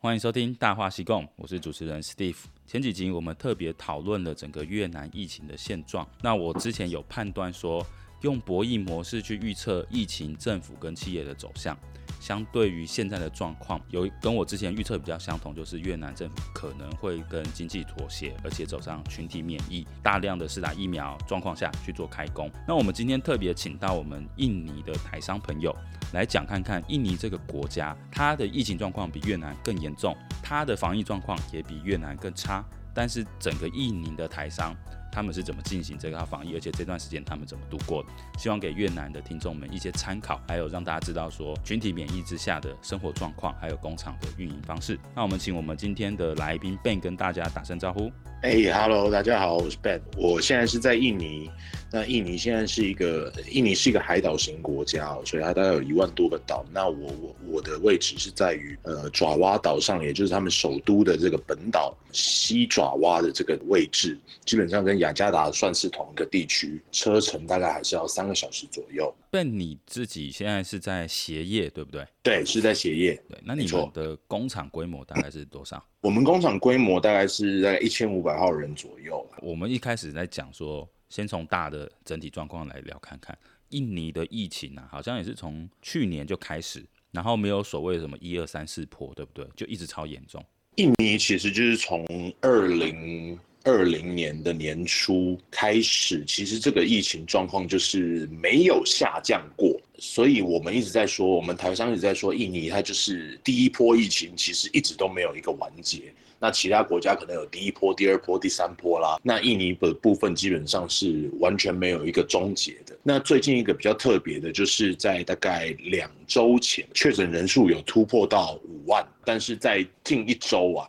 欢迎收听大话西贡，我是主持人 Steve。前几集我们特别讨论了整个越南疫情的现状。那我之前有判断说，用博弈模式去预测疫情、政府跟企业的走向。相对于现在的状况，有跟我之前预测比较相同，就是越南政府可能会跟经济妥协，而且走上群体免疫，大量的施打疫苗状况下去做开工。那我们今天特别请到我们印尼的台商朋友来讲看看，印尼这个国家它的疫情状况比越南更严重，它的防疫状况也比越南更差，但是整个印尼的台商。他们是怎么进行这个防疫，而且这段时间他们怎么度过的？希望给越南的听众们一些参考，还有让大家知道说群体免疫之下的生活状况，还有工厂的运营方式。那我们请我们今天的来宾 Ben 跟大家打声招呼。哎、hey，Hello，大家好，我是 Ben，我现在是在印尼。那印尼现在是一个，印尼是一个海岛型国家，所以它大概有一万多个岛。那我我我的位置是在于呃爪哇岛上，也就是他们首都的这个本岛西爪哇的这个位置，基本上跟雅加达算是同一个地区，车程大概还是要三个小时左右。Ben，你自己现在是在鞋业对不对？对，是在鞋业。对，那你们的工厂规模大概是多少？我们工厂规模大概是大概一千五百号人左右。我们一开始在讲说。先从大的整体状况来聊看看，印尼的疫情啊，好像也是从去年就开始，然后没有所谓什么一二三四波，对不对？就一直超严重。印尼其实就是从二零二零年的年初开始，其实这个疫情状况就是没有下降过，所以我们一直在说，我们台商一直在说，印尼它就是第一波疫情，其实一直都没有一个完结。那其他国家可能有第一波、第二波、第三波啦。那印尼的部分基本上是完全没有一个终结的。那最近一个比较特别的，就是在大概两周前，确诊人数有突破到五万，但是在近一周啊，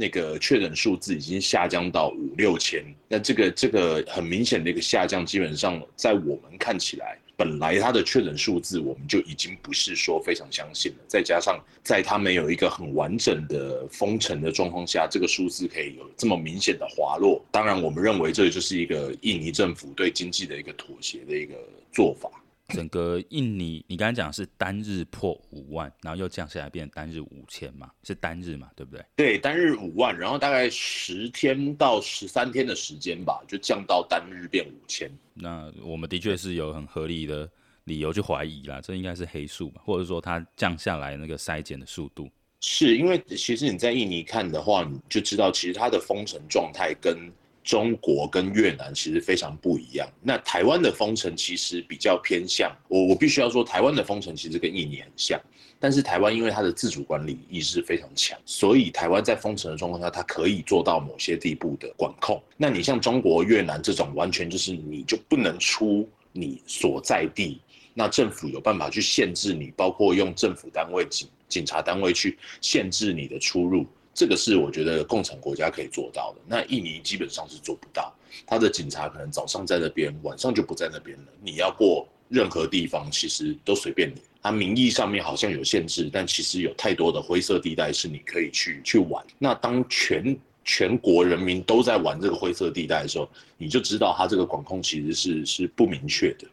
那个确诊数字已经下降到五六千。那这个这个很明显的一个下降，基本上在我们看起来。本来它的确诊数字我们就已经不是说非常相信了，再加上在它没有一个很完整的封城的状况下，这个数字可以有这么明显的滑落。当然，我们认为这就是一个印尼政府对经济的一个妥协的一个做法。整个印尼，你刚才讲是单日破五万，然后又降下来变成单日五千嘛？是单日嘛？对不对？对，单日五万，然后大概十天到十三天的时间吧，就降到单日变五千。那我们的确是有很合理的理由去怀疑啦，这应该是黑数吧，或者说它降下来那个筛检的速度。是因为其实你在印尼看的话，你就知道其实它的封城状态跟。中国跟越南其实非常不一样。那台湾的封城其实比较偏向我，我必须要说，台湾的封城其实跟印尼很像。但是台湾因为它的自主管理意识非常强，所以台湾在封城的状况下，它可以做到某些地步的管控。那你像中国、越南这种，完全就是你就不能出你所在地，那政府有办法去限制你，包括用政府单位、警警察单位去限制你的出入。这个是我觉得共产国家可以做到的，那印尼基本上是做不到。他的警察可能早上在那边，晚上就不在那边了。你要过任何地方，其实都随便你。他名义上面好像有限制，但其实有太多的灰色地带是你可以去去玩。那当全全国人民都在玩这个灰色地带的时候，你就知道他这个管控其实是是不明确的。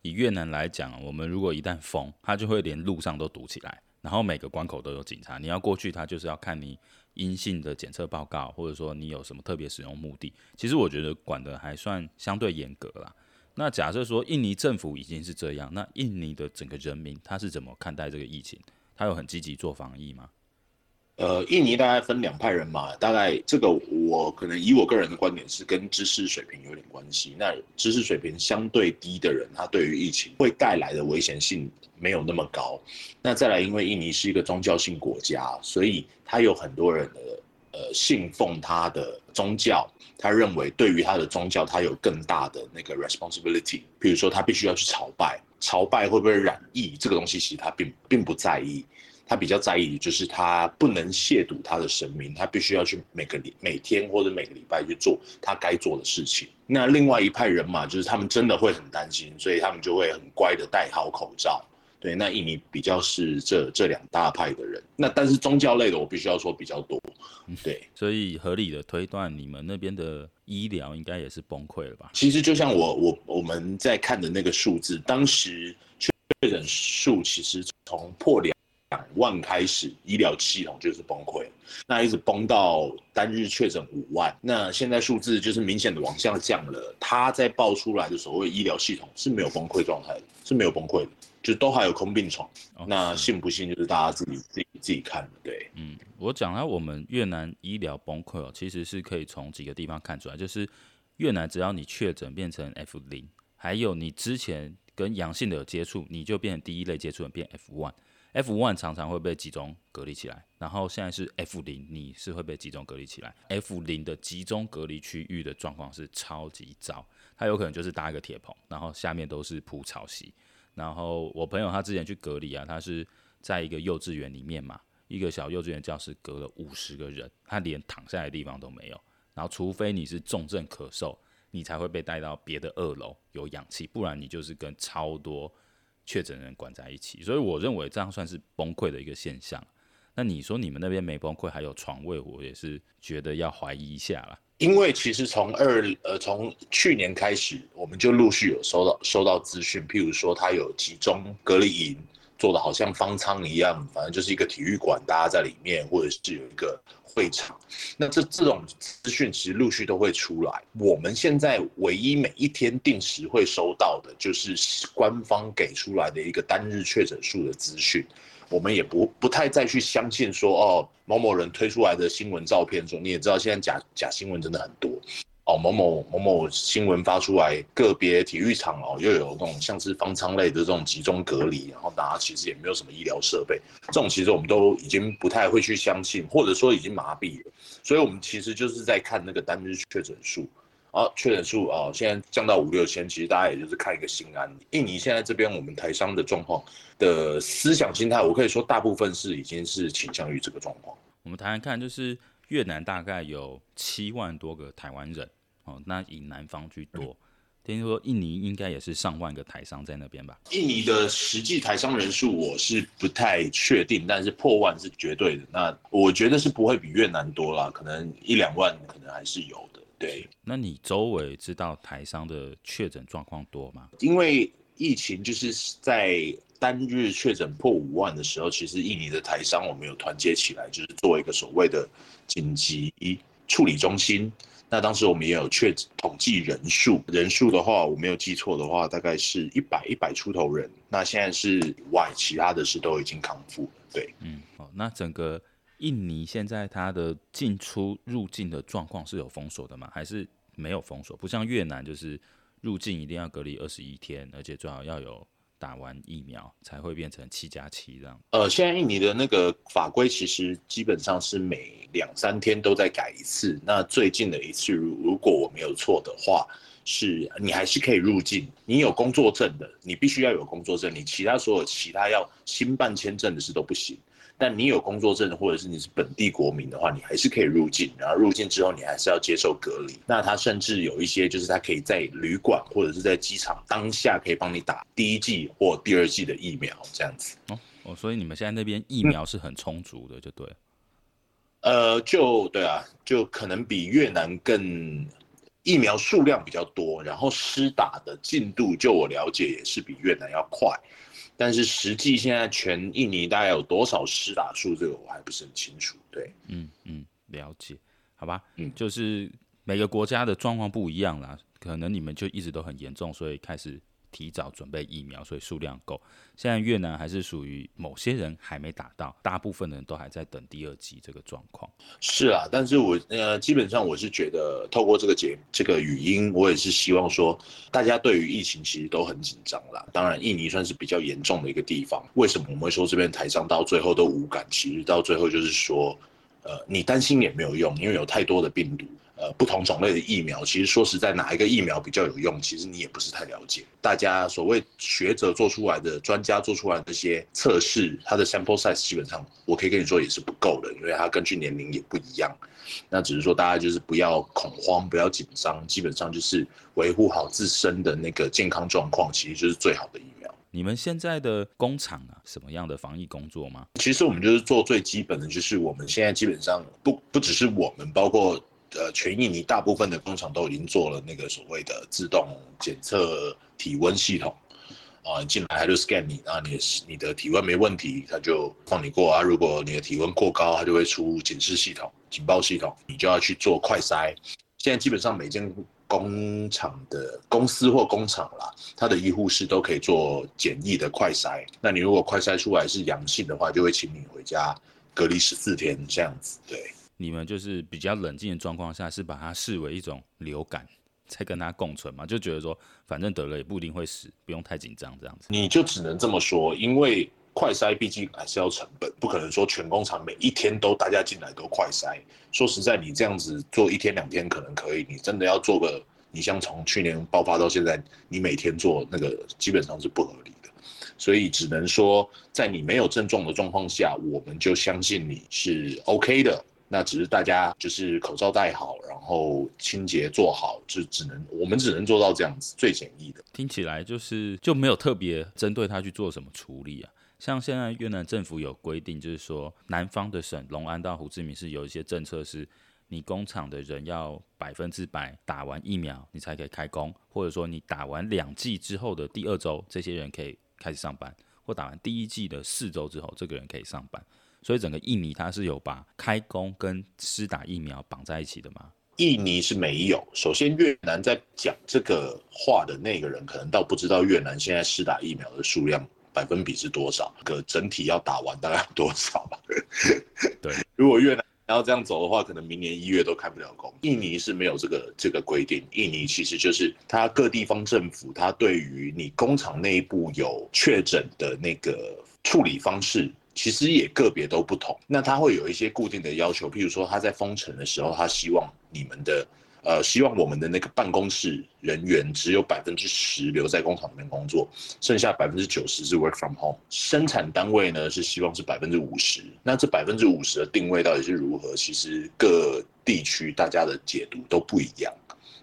以越南来讲，我们如果一旦封，他就会连路上都堵起来，然后每个关口都有警察，你要过去，他就是要看你。阴性的检测报告，或者说你有什么特别使用目的，其实我觉得管的还算相对严格啦。那假设说印尼政府已经是这样，那印尼的整个人民他是怎么看待这个疫情？他有很积极做防疫吗？呃，印尼大概分两派人嘛，大概这个我可能以我个人的观点是跟知识水平有点关系。那知识水平相对低的人，他对于疫情会带来的危险性没有那么高。那再来，因为印尼是一个宗教性国家，所以他有很多人的呃信奉他的宗教，他认为对于他的宗教，他有更大的那个 responsibility。比如说，他必须要去朝拜，朝拜会不会染疫，这个东西其实他并并不在意。他比较在意，就是他不能亵渎他的神明，他必须要去每个礼每天或者每个礼拜去做他该做的事情。那另外一派人马，就是他们真的会很担心，所以他们就会很乖的戴好口罩。对，那印尼比较是这这两大派的人。那但是宗教类的，我必须要说比较多。对，嗯，所以合理的推断，你们那边的医疗应该也是崩溃了吧？其实就像我我我们在看的那个数字，当时确诊数其实从破两。万开始，医疗系统就是崩溃，那一直崩到单日确诊五万，那现在数字就是明显的往下降了。它在爆出来的所谓医疗系统是没有崩溃状态的，是没有崩溃的，就都还有空病床。哦、那信不信就是大家自己自己自己看。对，嗯，我讲到我们越南医疗崩溃哦，其实是可以从几个地方看出来，就是越南只要你确诊变成 F 零，还有你之前跟阳性的有接触，你就变成第一类接触人变 F one。F one 常常会被集中隔离起来，然后现在是 F 零，你是会被集中隔离起来。F 零的集中隔离区域的状况是超级糟，它有可能就是搭一个铁棚，然后下面都是铺草席。然后我朋友他之前去隔离啊，他是在一个幼稚园里面嘛，一个小幼稚园教室隔了五十个人，他连躺下来的地方都没有。然后除非你是重症咳嗽，你才会被带到别的二楼有氧气，不然你就是跟超多。确诊人管在一起，所以我认为这样算是崩溃的一个现象。那你说你们那边没崩溃，还有床位，我也是觉得要怀疑一下啦。因为其实从二呃从去年开始，我们就陆续有收到收到资讯，譬如说他有集中隔离营。做的好像方舱一样，反正就是一个体育馆，大家在里面，或者是有一个会场。那这这种资讯其实陆续都会出来。我们现在唯一每一天定时会收到的，就是官方给出来的一个单日确诊数的资讯。我们也不不太再去相信说，哦，某某人推出来的新闻照片说，你也知道现在假假新闻真的很多。哦，某某某某新闻发出来，个别体育场哦，又有那种像是方舱类的这种集中隔离，然后大家其实也没有什么医疗设备，这种其实我们都已经不太会去相信，或者说已经麻痹了。所以，我们其实就是在看那个单日确诊数，啊，确诊数啊，现在降到五六千，其实大家也就是看一个心安。印尼现在这边我们台商的状况的思想心态，我可以说大部分是已经是倾向于这个状况。我们谈谈看，就是。越南大概有七万多个台湾人，哦，那以南方居多。听说印尼应该也是上万个台商在那边吧？印尼的实际台商人数我是不太确定，但是破万是绝对的。那我觉得是不会比越南多啦，可能一两万可能还是有的。对，那你周围知道台商的确诊状况多吗？因为疫情就是在。单日确诊破五万的时候，其实印尼的台商我们有团结起来，就是做一个所谓的紧急处理中心。那当时我们也有确统计人数，人数的话我没有记错的话，大概是一百一百出头人。那现在是外，其他的是都已经康复了。对，嗯，哦，那整个印尼现在它的进出入境的状况是有封锁的吗？还是没有封锁？不像越南，就是入境一定要隔离二十一天，而且最好要有。打完疫苗才会变成七加七这样。呃，现在印尼的那个法规其实基本上是每两三天都在改一次。那最近的一次，如如果我没有错的话，是你还是可以入境。你有工作证的，你必须要有工作证。你其他所有其他要新办签证的事都不行。但你有工作证，或者是你是本地国民的话，你还是可以入境。然后入境之后，你还是要接受隔离。那他甚至有一些，就是他可以在旅馆或者是在机场当下可以帮你打第一剂或第二剂的疫苗，这样子。哦哦，所以你们现在那边疫苗是很充足的，就对。呃，就对啊，就可能比越南更疫苗数量比较多，然后施打的进度，就我了解也是比越南要快。但是实际现在全印尼大概有多少施打数，这个我还不是很清楚。对，嗯嗯，了解，好吧，嗯，就是每个国家的状况不一样啦，可能你们就一直都很严重，所以开始。提早准备疫苗，所以数量够。现在越南还是属于某些人还没打到，大部分人都还在等第二剂这个状况。是啊，但是我呃，基本上我是觉得，透过这个节这个语音，我也是希望说，大家对于疫情其实都很紧张啦。当然，印尼算是比较严重的一个地方。为什么我们会说这边台商到最后都无感？其实到最后就是说，呃，你担心也没有用，因为有太多的病毒。呃，不同种类的疫苗，其实说实在，哪一个疫苗比较有用，其实你也不是太了解。大家所谓学者做出来的、专家做出来的这些测试，它的 sample size 基本上，我可以跟你说也是不够的，因为它根据年龄也不一样。那只是说大家就是不要恐慌，不要紧张，基本上就是维护好自身的那个健康状况，其实就是最好的疫苗。你们现在的工厂啊，什么样的防疫工作吗？其实我们就是做最基本的，就是我们现在基本上不不只是我们，包括。呃，全印尼大部分的工厂都已经做了那个所谓的自动检测体温系统，啊，你进来他就 scan 你，啊，你你的体温没问题，他就放你过啊。如果你的体温过高，他就会出警示系统、警报系统，你就要去做快筛。现在基本上每间工厂的公司或工厂啦，他的医护室都可以做简易的快筛。那你如果快筛出来是阳性的话，就会请你回家隔离十四天这样子。对，你们就是比较冷静的状况下，是把它视为一种流感。才跟它共存嘛，就觉得说，反正得了也不一定会死，不用太紧张这样子。你就只能这么说，因为快筛毕竟还是要成本，不可能说全工厂每一天都大家进来都快筛。说实在，你这样子做一天两天可能可以，你真的要做个，你像从去年爆发到现在，你每天做那个基本上是不合理的。所以只能说，在你没有症状的状况下，我们就相信你是 OK 的。那只是大家就是口罩戴好，然后清洁做好，就只能我们只能做到这样子，最简易的。听起来就是就没有特别针对他去做什么处理啊。像现在越南政府有规定，就是说南方的省隆安到胡志明市有一些政策，是你工厂的人要百分之百打完疫苗，你才可以开工，或者说你打完两剂之后的第二周，这些人可以开始上班，或打完第一剂的四周之后，这个人可以上班。所以整个印尼它是有把开工跟施打疫苗绑在一起的吗？印尼是没有。首先，越南在讲这个话的那个人，可能倒不知道越南现在施打疫苗的数量百分比是多少，个整体要打完大概多少吧？对，如果越南要这样走的话，可能明年一月都开不了工。印尼是没有这个这个规定。印尼其实就是它各地方政府，它对于你工厂内部有确诊的那个处理方式。其实也个别都不同，那他会有一些固定的要求，譬如说他在封城的时候，他希望你们的，呃，希望我们的那个办公室人员只有百分之十留在工厂里面工作，剩下百分之九十是 work from home。生产单位呢是希望是百分之五十，那这百分之五十的定位到底是如何？其实各地区大家的解读都不一样。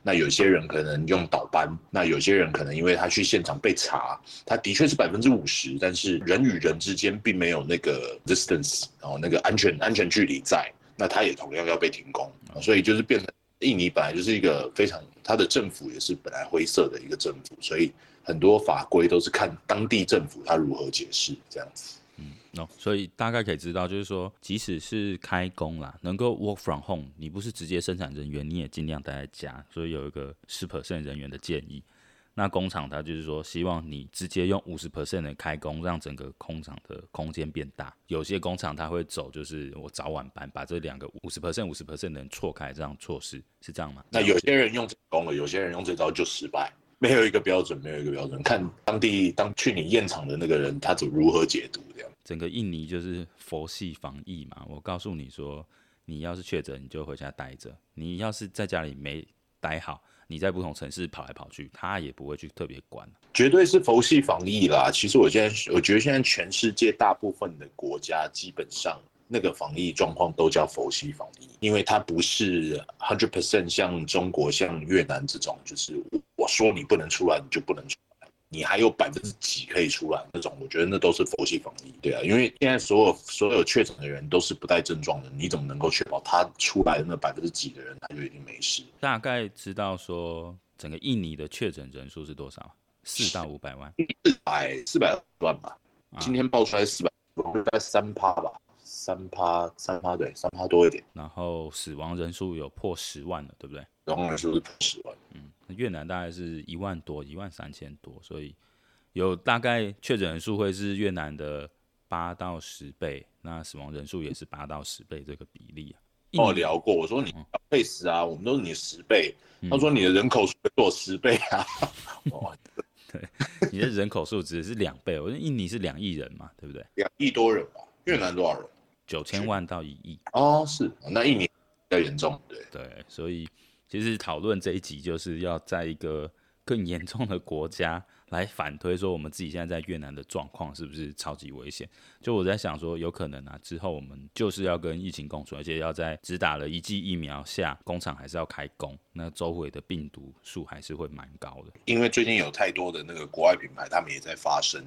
那有些人可能用倒班，那有些人可能因为他去现场被查，他的确是百分之五十，但是人与人之间并没有那个 distance，然后那个安全安全距离在，那他也同样要被停工，所以就是变成印尼本来就是一个非常，他的政府也是本来灰色的一个政府，所以很多法规都是看当地政府他如何解释这样子。所以大概可以知道，就是说，即使是开工啦，能够 work from home，你不是直接生产人员，你也尽量待在家。所以有一个十 percent 人员的建议。那工厂它就是说，希望你直接用五十 percent 的开工，让整个工厂的空间变大。有些工厂它会走，就是我早晚班，把这两个五十 percent、五十 percent 的人错开，这样措施是这样吗？那有些人用成功了，有些人用这招就失败。没有一个标准，没有一个标准，看当地当去你验厂的那个人他怎如何解读这样。整个印尼就是佛系防疫嘛，我告诉你说，你要是确诊，你就回家待着；你要是在家里没待好，你在不同城市跑来跑去，他也不会去特别管。绝对是佛系防疫啦。其实我现在我觉得现在全世界大部分的国家基本上。那个防疫状况都叫佛系防疫，因为它不是 hundred percent 像中国、像越南这种，就是我说你不能出来，你就不能出，你还有百分之几可以出来那种。我觉得那都是佛系防疫，对啊，因为现在所有所有确诊的人都是不带症状的，你怎么能够确保他出来的那百分之几的人他就一定没事？大概知道说整个印尼的确诊人数是多少？四到五百万？四百四百万吧。今天爆出来四百，大概三趴吧。三趴，三趴，对，三趴多一点。然后死亡人数有破十万了，对不对？死亡人数是破十万。嗯，越南大概是一万多，一万三千多，所以有大概确诊人数会是越南的八到十倍，那死亡人数也是八到十倍这个比例啊。跟我聊过，我说你倍死啊，我们都是你十倍。他说你的人口数做十倍啊。哦，对，你的人口数只是两倍，我说印尼是两亿人嘛，对不对？两亿多人嘛，越南多少人？九千万到一亿哦，是那印尼比较严重，对对，所以其实讨论这一集就是要在一个更严重的国家来反推说，我们自己现在在越南的状况是不是超级危险？就我在想说，有可能啊，之后我们就是要跟疫情共存，而且要在只打了一剂疫苗下，工厂还是要开工，那周围的病毒数还是会蛮高的。因为最近有太多的那个国外品牌，他们也在发声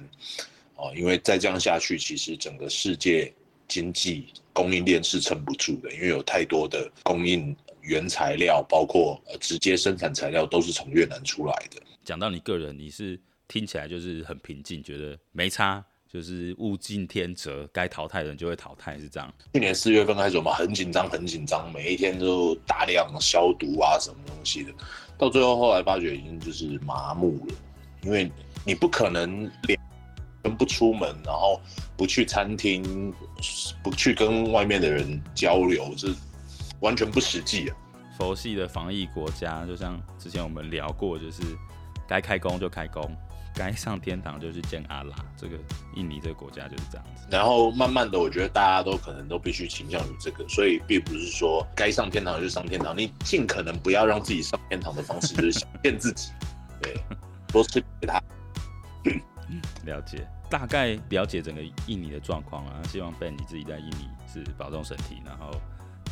哦，因为再这样下去，其实整个世界。经济供应链是撑不住的，因为有太多的供应原材料，包括呃直接生产材料都是从越南出来的。讲到你个人，你是听起来就是很平静，觉得没差，就是物竞天择，该淘汰的人就会淘汰，是这样。去年四月份开始，我们很紧张，很紧张，每一天都大量消毒啊，什么东西的，到最后后来发觉已经就是麻木了，因为你不可能连不出门，然后不去餐厅，不去跟外面的人交流，这完全不实际啊。佛系的防疫国家，就像之前我们聊过，就是该开工就开工，该上天堂就去见阿拉。这个印尼这个国家就是这样子。然后慢慢的，我觉得大家都可能都必须倾向于这个，所以并不是说该上天堂就上天堂，你尽可能不要让自己上天堂的方式就是想骗自己，对，多吃给他。了解，大概了解整个印尼的状况啊。希望 Ben 你自己在印尼是保重身体，然后。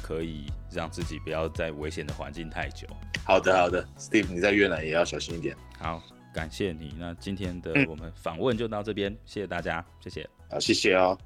可以让自己不要在危险的环境太久。好的，好的，Steve，你在越南也要小心一点。好，感谢你。那今天的我们访问就到这边，嗯、谢谢大家，谢谢。好，谢谢哦。